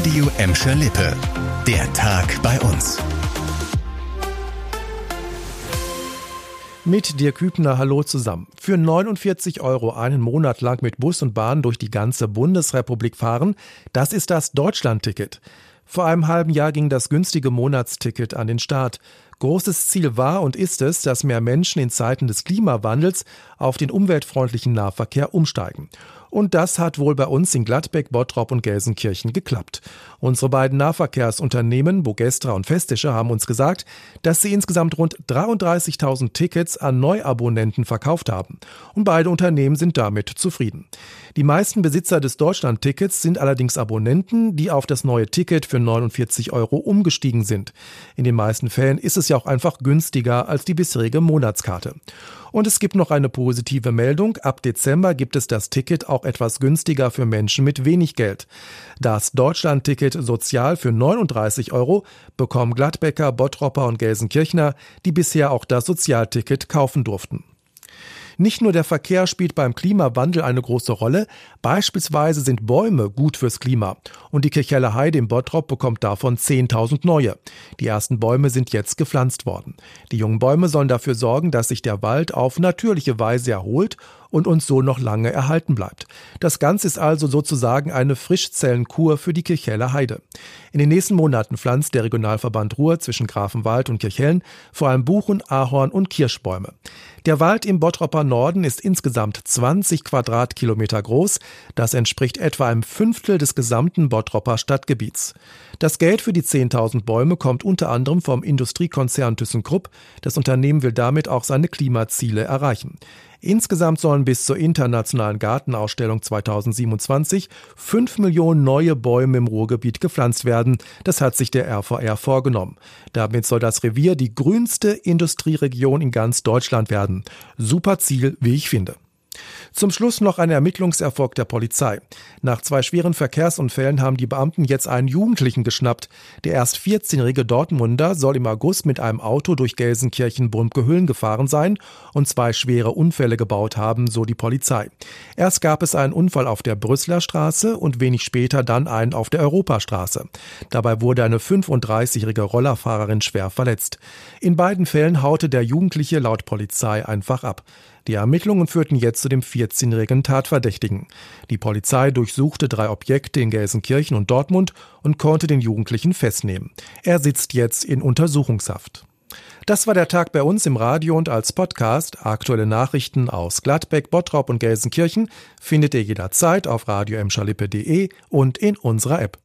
Radio Emscher Lippe. Der Tag bei uns. Mit dir Kübner, hallo zusammen. Für 49 Euro einen Monat lang mit Bus und Bahn durch die ganze Bundesrepublik fahren, das ist das Deutschlandticket. Vor einem halben Jahr ging das günstige Monatsticket an den Start. Großes Ziel war und ist es, dass mehr Menschen in Zeiten des Klimawandels auf den umweltfreundlichen Nahverkehr umsteigen. Und das hat wohl bei uns in Gladbeck, Bottrop und Gelsenkirchen geklappt. Unsere beiden Nahverkehrsunternehmen, Bogestra und Festische, haben uns gesagt, dass sie insgesamt rund 33.000 Tickets an Neuabonnenten verkauft haben. Und beide Unternehmen sind damit zufrieden. Die meisten Besitzer des Deutschland-Tickets sind allerdings Abonnenten, die auf das neue Ticket für 49 Euro umgestiegen sind. In den meisten Fällen ist es ja auch einfach günstiger als die bisherige Monatskarte. Und es gibt noch eine positive Meldung. Ab Dezember gibt es das Ticket auch etwas günstiger für Menschen mit wenig Geld. Das Deutschland-Ticket sozial für 39 Euro bekommen Gladbecker, Bottropper und Gelsenkirchner, die bisher auch das Sozialticket kaufen durften. Nicht nur der Verkehr spielt beim Klimawandel eine große Rolle, beispielsweise sind Bäume gut fürs Klima. Und die Kircheller Heide im Bottrop bekommt davon 10.000 neue. Die ersten Bäume sind jetzt gepflanzt worden. Die jungen Bäume sollen dafür sorgen, dass sich der Wald auf natürliche Weise erholt und uns so noch lange erhalten bleibt. Das Ganze ist also sozusagen eine Frischzellenkur für die Kirchheller Heide. In den nächsten Monaten pflanzt der Regionalverband Ruhr zwischen Grafenwald und Kirchhellen vor allem Buchen, Ahorn und Kirschbäume. Der Wald im Bottropper Norden ist insgesamt 20 Quadratkilometer groß. Das entspricht etwa einem Fünftel des gesamten Bottropper Stadtgebiets. Das Geld für die 10.000 Bäume kommt unter anderem vom Industriekonzern ThyssenKrupp. Das Unternehmen will damit auch seine Klimaziele erreichen. Insgesamt sollen bis zur Internationalen Gartenausstellung 2027 fünf Millionen neue Bäume im Ruhrgebiet gepflanzt werden. Das hat sich der RVR vorgenommen. Damit soll das Revier die grünste Industrieregion in ganz Deutschland werden. Super Ziel, wie ich finde. Zum Schluss noch ein Ermittlungserfolg der Polizei. Nach zwei schweren Verkehrsunfällen haben die Beamten jetzt einen Jugendlichen geschnappt. Der erst 14-jährige Dortmunder soll im August mit einem Auto durch Gelsenkirchen-Brumke-Hüllen gefahren sein und zwei schwere Unfälle gebaut haben, so die Polizei. Erst gab es einen Unfall auf der Brüsseler Straße und wenig später dann einen auf der Europastraße. Dabei wurde eine 35-jährige Rollerfahrerin schwer verletzt. In beiden Fällen haute der Jugendliche laut Polizei einfach ab. Die Ermittlungen führten jetzt zu dem 14-jährigen Tatverdächtigen. Die Polizei durchsuchte drei Objekte in Gelsenkirchen und Dortmund und konnte den Jugendlichen festnehmen. Er sitzt jetzt in Untersuchungshaft. Das war der Tag bei uns im Radio und als Podcast. Aktuelle Nachrichten aus Gladbeck, Bottrop und Gelsenkirchen findet ihr jederzeit auf radio und in unserer App.